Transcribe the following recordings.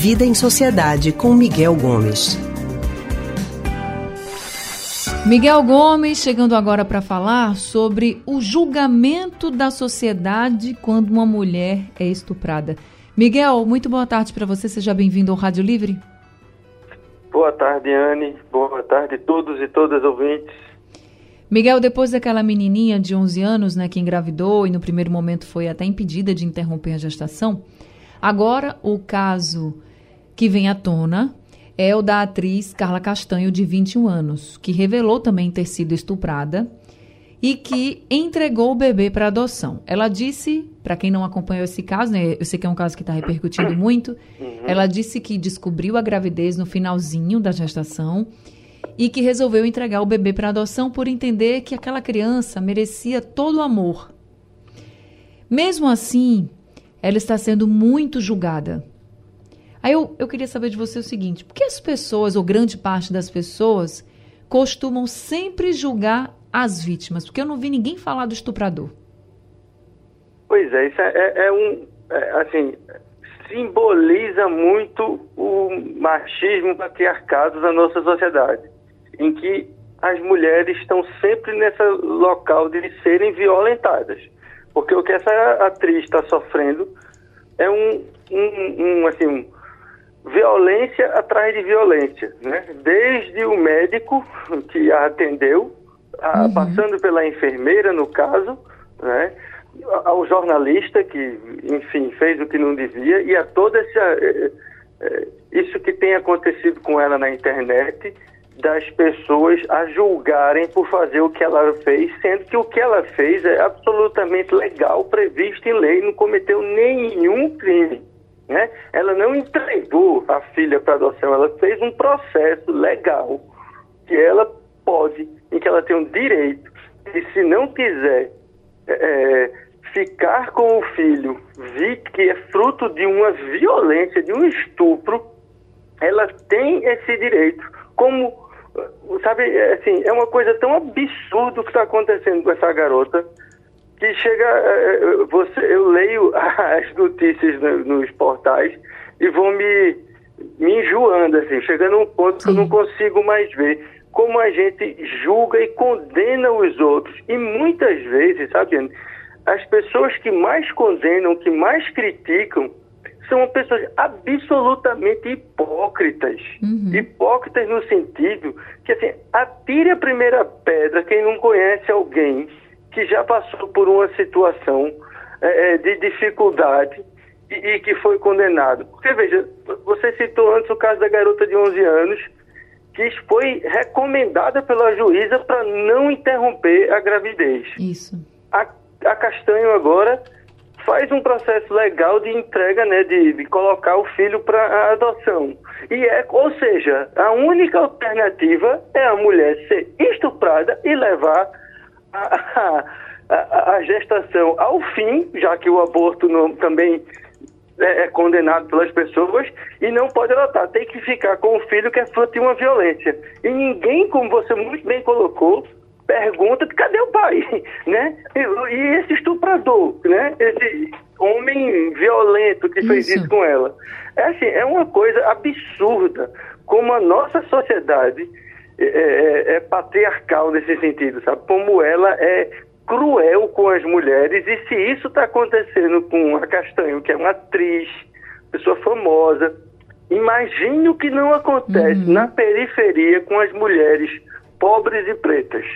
Vida em Sociedade com Miguel Gomes. Miguel Gomes chegando agora para falar sobre o julgamento da sociedade quando uma mulher é estuprada. Miguel, muito boa tarde para você. Seja bem-vindo ao Rádio Livre. Boa tarde, Anne. Boa tarde a todos e todas ouvintes. Miguel, depois daquela menininha de 11 anos, né, que engravidou e no primeiro momento foi até impedida de interromper a gestação, agora o caso que vem à tona é o da atriz Carla Castanho, de 21 anos, que revelou também ter sido estuprada e que entregou o bebê para adoção. Ela disse, para quem não acompanhou esse caso, né, eu sei que é um caso que está repercutindo muito, uhum. ela disse que descobriu a gravidez no finalzinho da gestação e que resolveu entregar o bebê para adoção por entender que aquela criança merecia todo o amor. Mesmo assim, ela está sendo muito julgada. Aí eu, eu queria saber de você o seguinte: por que as pessoas, ou grande parte das pessoas, costumam sempre julgar as vítimas? Porque eu não vi ninguém falar do estuprador. Pois é, isso é, é, é um. É, assim, simboliza muito o machismo patriarcado da nossa sociedade, em que as mulheres estão sempre nesse local de serem violentadas. Porque o que essa atriz está sofrendo é um, um, um assim, um, violência atrás de violência, né? Desde o médico que a atendeu, a, uhum. passando pela enfermeira, no caso, né? Ao jornalista que, enfim, fez o que não devia e a toda essa é, é, isso que tem acontecido com ela na internet, das pessoas a julgarem por fazer o que ela fez, sendo que o que ela fez é absolutamente legal, previsto em lei, não cometeu nenhum crime. Né? Ela não entregou a filha para adoção, ela fez um processo legal que ela pode, em que ela tem um direito, e se não quiser é, é, ficar com o filho, que é fruto de uma violência, de um estupro, ela tem esse direito. Como, sabe, é, assim, é uma coisa tão absurda o que está acontecendo com essa garota que chega, é, é, você, eu leio as notícias nos portais e vão me, me enjoando, assim, chegando a um ponto que eu não consigo mais ver como a gente julga e condena os outros. E muitas vezes, sabe, as pessoas que mais condenam, que mais criticam, são pessoas absolutamente hipócritas. Uhum. Hipócritas no sentido que, assim, atire a primeira pedra quem não conhece alguém que já passou por uma situação é, é, de dificuldade e, e, que foi condenado. Porque, veja, você citou antes o caso da garota de 11 anos, que foi recomendada pela juíza para não interromper a gravidez. Isso. A, a Castanho agora faz um processo legal de entrega, né, de, de colocar o filho para adoção. E é, ou seja, a única alternativa é a mulher ser estuprada e levar a, a, a, gestação ao fim, já que o aborto não, também é, é, condenado pelas pessoas, e não pode adotar, tem que ficar com o filho que é fruto de uma violência. E ninguém, como você muito bem colocou, pergunta cadê o pai, né? E, e esse estuprador, né? Esse homem violento que fez isso. isso com ela. É assim, é uma coisa absurda como a nossa sociedade é, é, é, patriarcal nesse sentido, sabe? Como ela é cruel com as mulheres e se isso está acontecendo com a Castanho, que é uma atriz, pessoa famosa, imagine o que não acontece uhum. na periferia com as mulheres pobres e pretas.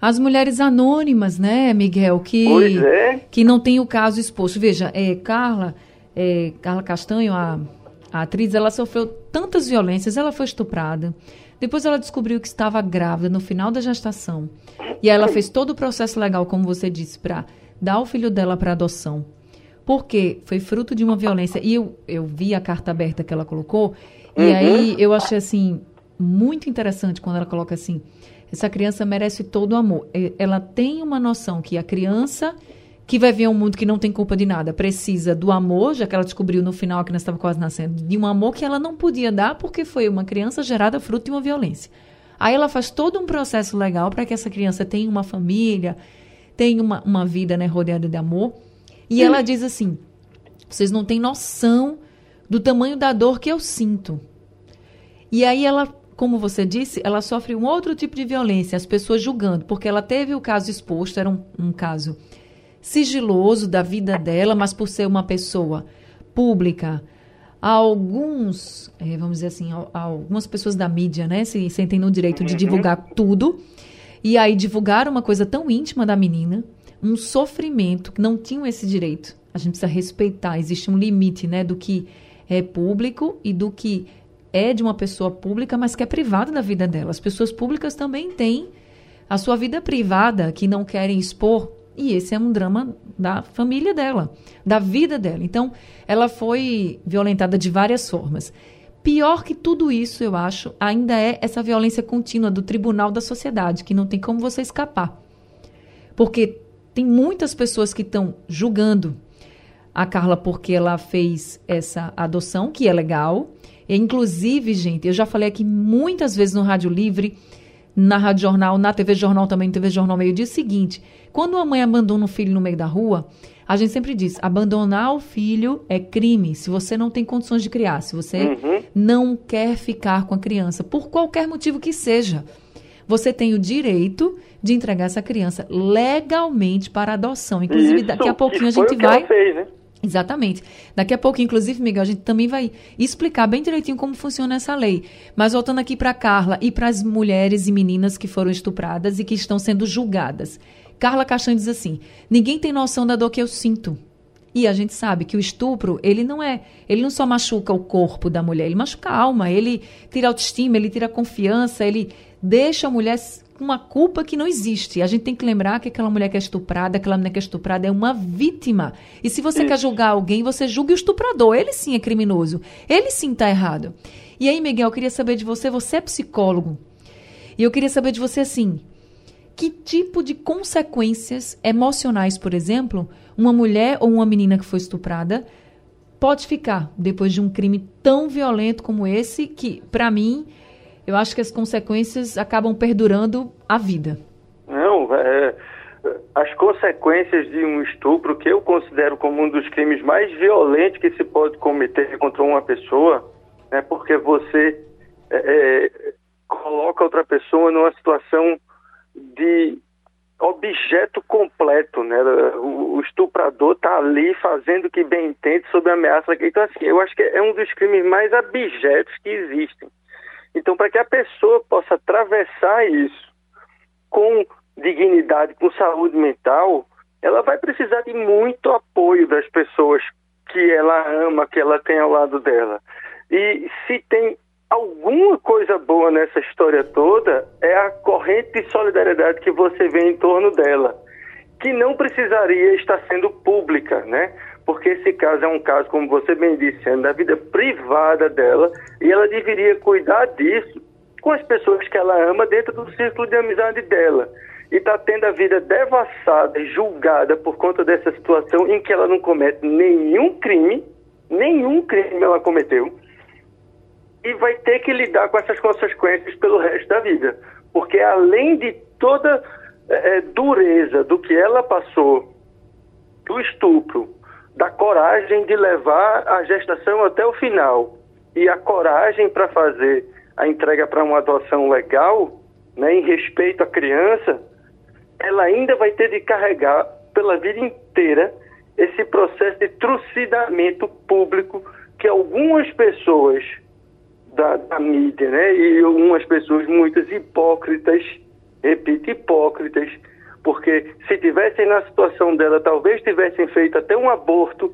As mulheres anônimas, né, Miguel, que, é. que não tem o caso exposto. Veja, é, Carla, é, Carla Castanho, a, a atriz, ela sofreu tantas violências, ela foi estuprada, depois ela descobriu que estava grávida no final da gestação. E aí ela fez todo o processo legal, como você disse, para dar o filho dela para adoção. Porque foi fruto de uma violência. E eu, eu vi a carta aberta que ela colocou. E uhum. aí eu achei assim muito interessante quando ela coloca assim: essa criança merece todo o amor. Ela tem uma noção que a criança que vai ver um mundo que não tem culpa de nada, precisa do amor, já que ela descobriu no final que nós estava quase nascendo, de um amor que ela não podia dar porque foi uma criança gerada fruto de uma violência. Aí ela faz todo um processo legal para que essa criança tenha uma família, tenha uma, uma vida né, rodeada de amor. E ela diz assim: vocês não têm noção do tamanho da dor que eu sinto. E aí ela, como você disse, ela sofre um outro tipo de violência, as pessoas julgando, porque ela teve o caso exposto, era um, um caso sigiloso da vida dela, mas por ser uma pessoa pública, alguns, é, vamos dizer assim, algumas pessoas da mídia, né, se sentem no direito de uhum. divulgar tudo. E aí divulgaram uma coisa tão íntima da menina, um sofrimento que não tinham esse direito. A gente precisa respeitar, existe um limite, né, do que é público e do que é de uma pessoa pública, mas que é privada da vida dela. As pessoas públicas também têm a sua vida privada que não querem expor, e esse é um drama da família dela, da vida dela. Então, ela foi violentada de várias formas. Pior que tudo isso, eu acho, ainda é essa violência contínua do tribunal da sociedade, que não tem como você escapar. Porque tem muitas pessoas que estão julgando a Carla porque ela fez essa adoção, que é legal. E, inclusive, gente, eu já falei aqui muitas vezes no Rádio Livre, na Rádio Jornal, na TV Jornal também, na TV Jornal Meio Dia, seguinte: quando uma mãe abandona um filho no meio da rua, a gente sempre diz: abandonar o filho é crime se você não tem condições de criar, se você uhum. não quer ficar com a criança, por qualquer motivo que seja. Você tem o direito de entregar essa criança legalmente para adoção. Inclusive, Isso, daqui a pouquinho a gente vai. Fez, né? Exatamente. Daqui a pouco, inclusive, Miguel, a gente também vai explicar bem direitinho como funciona essa lei. Mas voltando aqui para Carla e para as mulheres e meninas que foram estupradas e que estão sendo julgadas. Carla Castanho diz assim: ninguém tem noção da dor que eu sinto. E a gente sabe que o estupro, ele não é, ele não só machuca o corpo da mulher, ele machuca a alma, ele tira autoestima, ele tira confiança, ele deixa a mulher com uma culpa que não existe. A gente tem que lembrar que aquela mulher que é estuprada, aquela mulher que é estuprada é uma vítima. E se você Isso. quer julgar alguém, você julgue o estuprador. Ele sim é criminoso. Ele sim está errado. E aí, Miguel, eu queria saber de você, você é psicólogo. E eu queria saber de você assim, que tipo de consequências emocionais, por exemplo, uma mulher ou uma menina que foi estuprada pode ficar depois de um crime tão violento como esse, que, para mim, eu acho que as consequências acabam perdurando a vida. Não, é, as consequências de um estupro, que eu considero como um dos crimes mais violentos que se pode cometer contra uma pessoa, é porque você é, é, coloca outra pessoa numa situação de objeto completo, né? O, estuprador está ali fazendo o que bem entende sob ameaça. Então, assim, eu acho que é um dos crimes mais abjetos que existem. Então, para que a pessoa possa atravessar isso com dignidade, com saúde mental, ela vai precisar de muito apoio das pessoas que ela ama, que ela tem ao lado dela. E se tem alguma coisa boa nessa história toda, é a corrente de solidariedade que você vê em torno dela, que não precisaria estar sendo pública, né? Porque esse caso é um caso, como você bem disse, é da vida privada dela e ela deveria cuidar disso com as pessoas que ela ama dentro do círculo de amizade dela. E está tendo a vida devassada e julgada por conta dessa situação em que ela não comete nenhum crime, nenhum crime ela cometeu, e vai ter que lidar com essas consequências pelo resto da vida. Porque além de toda é, dureza do que ela passou, do estupro, da coragem de levar a gestação até o final. E a coragem para fazer a entrega para uma adoção legal, né, em respeito à criança, ela ainda vai ter de carregar pela vida inteira esse processo de trucidamento público que algumas pessoas da, da mídia, né, e algumas pessoas muitas hipócritas, repito, hipócritas, porque se tivessem na situação dela, talvez tivessem feito até um aborto.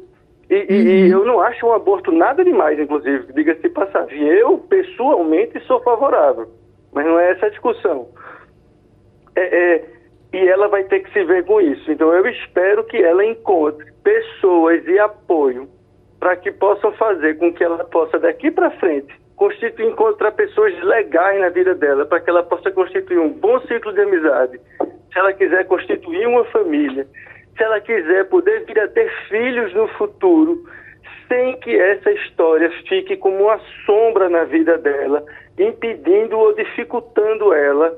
E, uhum. e eu não acho um aborto nada demais, inclusive, diga-se de passagem. Eu, pessoalmente, sou favorável, mas não é essa a discussão. É, é, e ela vai ter que se ver com isso. Então, eu espero que ela encontre pessoas e apoio para que possam fazer com que ela possa, daqui para frente, constituir, encontrar pessoas legais na vida dela, para que ela possa constituir um bom ciclo de amizade, se ela quiser constituir uma família, se ela quiser poder vir a ter filhos no futuro, sem que essa história fique como uma sombra na vida dela, impedindo ou dificultando ela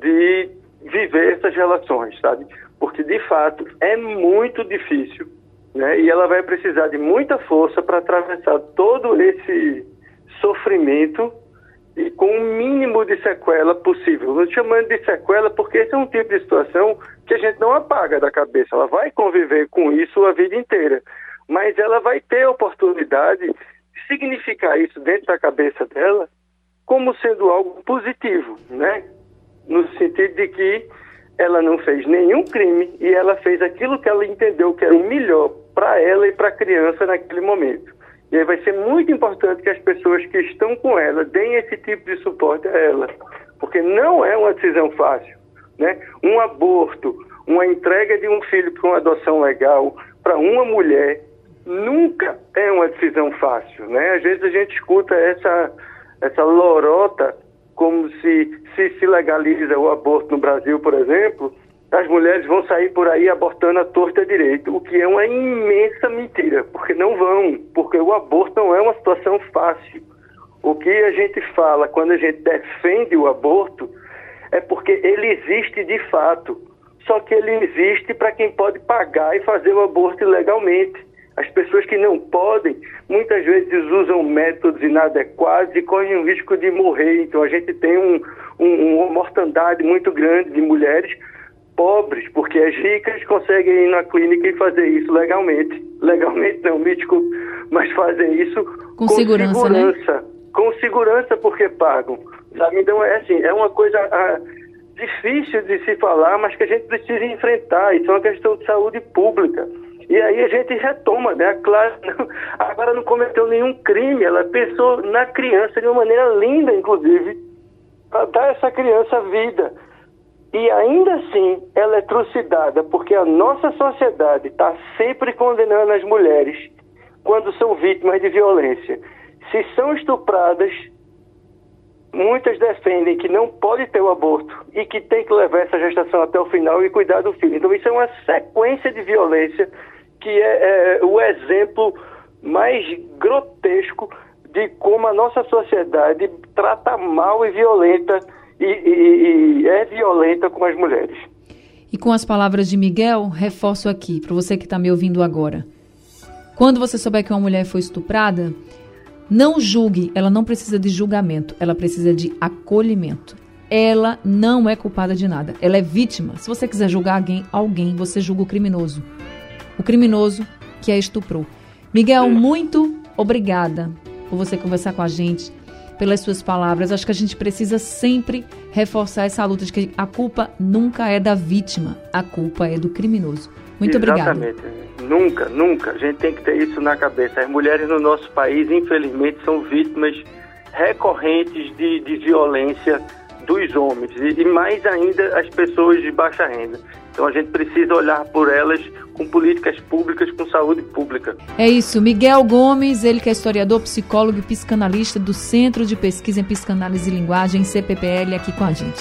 de viver essas relações, sabe? Porque de fato é muito difícil Né? E ela vai precisar de muita força para atravessar todo esse sofrimento e com o mínimo de sequela possível. Não chamando de sequela porque esse é um tipo de situação que a gente não apaga da cabeça. Ela vai conviver com isso a vida inteira. Mas ela vai ter a oportunidade de significar isso dentro da cabeça dela como sendo algo positivo, né? No sentido de que ela não fez nenhum crime e ela fez aquilo que ela entendeu que era o melhor para ela e para a criança naquele momento. E aí vai ser muito importante que as pessoas que estão com ela deem esse tipo de suporte a ela, porque não é uma decisão fácil. Né? Um aborto, uma entrega de um filho para uma adoção legal, para uma mulher, nunca é uma decisão fácil. Né? Às vezes a gente escuta essa, essa lorota como se, se se legaliza o aborto no Brasil, por exemplo, as mulheres vão sair por aí abortando a torta direito, o que é uma imensa mentira, porque não vão, porque o aborto não é uma situação fácil. O que a gente fala quando a gente defende o aborto é porque ele existe de fato, só que ele existe para quem pode pagar e fazer o aborto legalmente. As pessoas que não podem, muitas vezes usam métodos inadequados e correm o risco de morrer. Então a gente tem um, um, uma mortandade muito grande de mulheres pobres, porque as ricas conseguem ir na clínica e fazer isso legalmente. Legalmente não, me desculpe, mas fazem isso com, com segurança, segurança né? com segurança porque pagam. Sabe? Então é assim, é uma coisa ah, difícil de se falar, mas que a gente precisa enfrentar. Isso é uma questão de saúde pública. E aí a gente retoma, né? A Clara não, agora não cometeu nenhum crime, ela pensou na criança de uma maneira linda, inclusive, para dar essa criança vida. E ainda assim ela é trucidada, porque a nossa sociedade está sempre condenando as mulheres quando são vítimas de violência. Se são estupradas, muitas defendem que não pode ter o aborto e que tem que levar essa gestação até o final e cuidar do filho. Então isso é uma sequência de violência que é, é o exemplo mais grotesco de como a nossa sociedade trata mal e violenta e, e, e é violenta com as mulheres. E com as palavras de Miguel, reforço aqui, para você que está me ouvindo agora. Quando você souber que uma mulher foi estuprada, não julgue, ela não precisa de julgamento, ela precisa de acolhimento. Ela não é culpada de nada, ela é vítima. Se você quiser julgar alguém, alguém, você julga o criminoso. O criminoso que a estuprou. Miguel, muito obrigada por você conversar com a gente pelas suas palavras. Acho que a gente precisa sempre reforçar essa luta de que a culpa nunca é da vítima, a culpa é do criminoso. Muito. Exatamente. Nunca, nunca. A gente tem que ter isso na cabeça. As mulheres no nosso país, infelizmente, são vítimas recorrentes de, de violência dos homens e, e mais ainda as pessoas de baixa renda. Então a gente precisa olhar por elas com políticas públicas, com saúde pública. É isso. Miguel Gomes, ele que é historiador, psicólogo e psicanalista do Centro de Pesquisa em Psicanálise e Linguagem, CPPL, aqui com a gente.